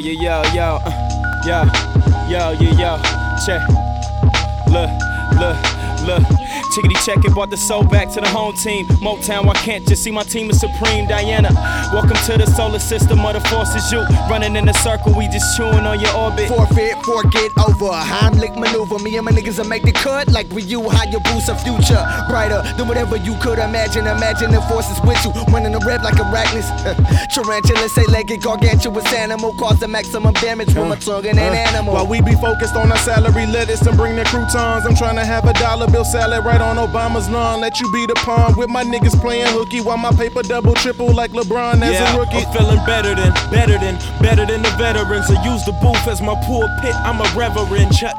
Yo, yo, yo, yo, uh, yo, yo, yo, yo, check. Look, look, look. Chickity check it, brought the soul back to the home team. Motown, why can't just see my team is supreme. Diana, welcome to the solar system of the forces. You running in a circle, we just chewing on your orbit. Forfeit, forget over. Heimlich maneuver. Me and my niggas will make the cut like we you. How you boost a future brighter than whatever you could imagine. Imagine the forces with you. Running the red like arachnids. Tarantula, say legged, gargantuous animal. Cause the maximum damage with my tongue and an uh, animal. While we be focused on our salary, lettuce and bring the croutons. I'm trying to have a dollar bill salad right on Obama's lawn. Let you be the pawn with my niggas playing hooky while my paper double triple like LeBron as yeah, a rookie. I'm feeling better than, better than, better than the veterans. I use the booth as my pulpit. I'm a reverend. Church.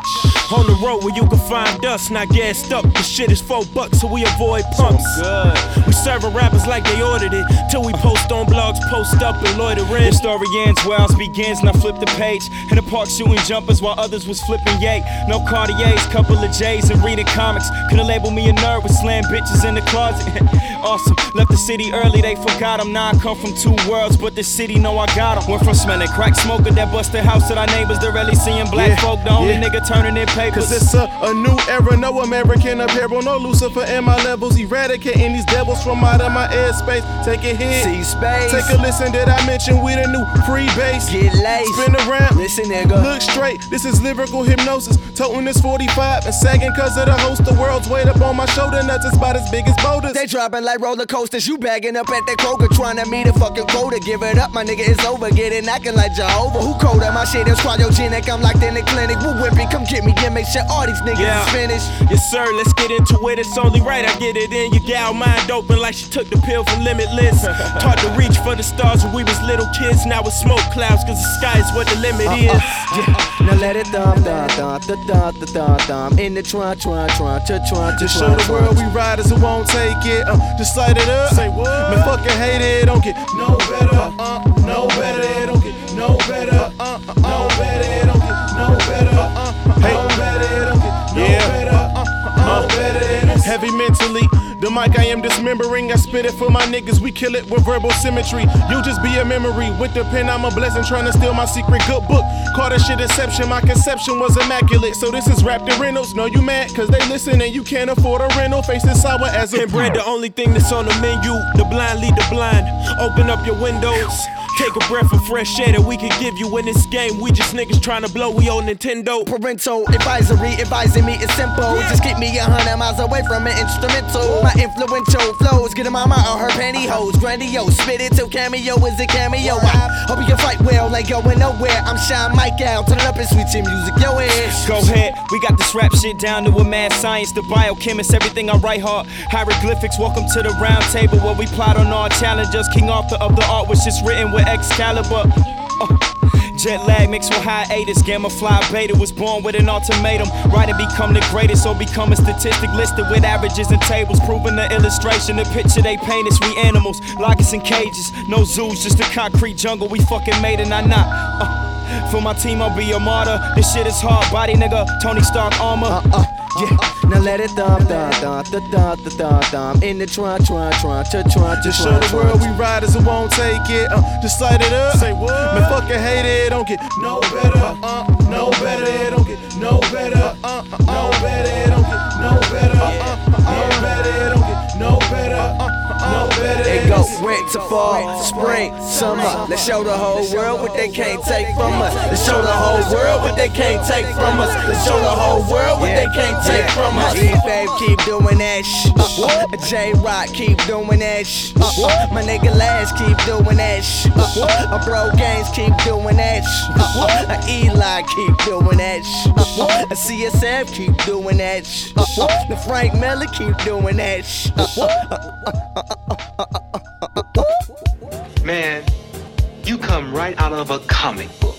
On the road where you can find us, not gassed up. The shit is four bucks, so we avoid pumps. good. We serving rappers like they ordered it. Till we post on blogs, post up and loiter in. The story ends where ours begins, and I flip the page. In the park shooting jumpers while others was flipping yay. No Cartiers, couple of J's and reading comics. Couldn't label me a nerd with slam bitches in the closet. awesome. Left the city early, they forgot him. Now I come from two worlds, but the city know I got him. Went from smelling crack smoker that busted house to our neighbors. They're really seeing black Yeah, folk. The only yeah. nigga turning in papers. Cause it's a, a new era, no American apparel, no Lucifer in my levels, eradicating these devils from out of my airspace. Take a hit, See space. take a listen. Did I mention we the new free base? Get laced. Spin around, Listen, nigga. Look straight, this is lyrical hypnosis. Toting this 45 and sagging cause of the host. The world's weight up on my shoulder, nuts is about as big as boulders. They dropping like roller coasters. You bagging up at that Kroger, trying to meet a fucking quota. Give it up, my nigga, it's over. Get it knocking like Jehovah. Who colder? My shit is cryogenic. I'm locked in the clinic. Woo whipping, come get me and make sure all these niggas Yeah. is finished. Yes, sir, let's get into it. It's only right I get it in. Your gal mind open like she took the pill from Limitless. Taught to reach for the stars when we was little kids. Now it's smoke clouds, cause the sky is what the limit is. Yeah. Now let it thump, thump, thump, thump, thump, thump, thump. In the trunk, trunk, trunk, trunk, trunk, Just show the world we riders who won't take it. Uh, just light it up. Say what? Man, fucking hate it. Don't get no better. Uh, no mic I am dismembering. I spit it for my niggas. We kill it with verbal symmetry. You just be a memory. With the pen, I'm a blessing. Trying to steal my secret good book. Call that shit exception. My conception was immaculate. So this is rap the rentals. No, you mad? Cause they listen and you can't afford a rental. Facing sour as a And bread, the only thing that's on the menu. The blind lead the blind. Open up your windows. Take a breath of fresh air that we can give you in this game. We just niggas trying to blow. We on Nintendo. Parental advisory advising me is simple. Just keep me a hundred miles away from an instrumental. My influential flows get a mama on her pantyhose. Grandiose, spit it till cameo is a cameo. I hope you can fight well, like going nowhere. I'm Shine Mike out, turn it up and switch your music, yo ass. Go ahead, we got this rap shit down to a mad science. The biochemist, everything I write hard. Hieroglyphics, welcome to the round table where we plot on our challenges. King Arthur of the art, which is written with Excalibur. Uh, Jet lag mixed with hiatus. Gamma fly beta was born with an ultimatum. Write and become the greatest, or become a statistic listed with averages and tables. Proving the illustration, the picture they paint is we animals. Lock us in cages, no zoos, just a concrete jungle. We fucking made it, not not. Uh, for my team, I'll be a martyr. This shit is hard, body nigga. Tony Stark armor. Uh, yeah. Now let it thump, thump, thump, thump, thump, thump, thump, thump. In the trunk, trunk, trunk, trunk, trunk, Just show the world we riders who won't take it. Uh, just light it up. Say what? Man, fucking hate it. Don't get no better. Uh, no better. It don't get no better. Uh, uh, no better. It don't get no better. Uh, uh, no better. It don't get no better. Uh, uh, no better. It go winter, fall, spring, summer. Let's show the whole world what they can't take from us. Let's show the whole world what they can't take from us. Let's show the whole world what they can't take from us. E babe, keep doing that shh. J Rock, keep doing that shh. My nigga Lash, keep doing that shh. A bro Games, keep doing that shh. A Eli, keep doing that shh. A CSF, keep doing that shh. The Frank Miller, keep doing that shh. Man, you come right out of a comic book.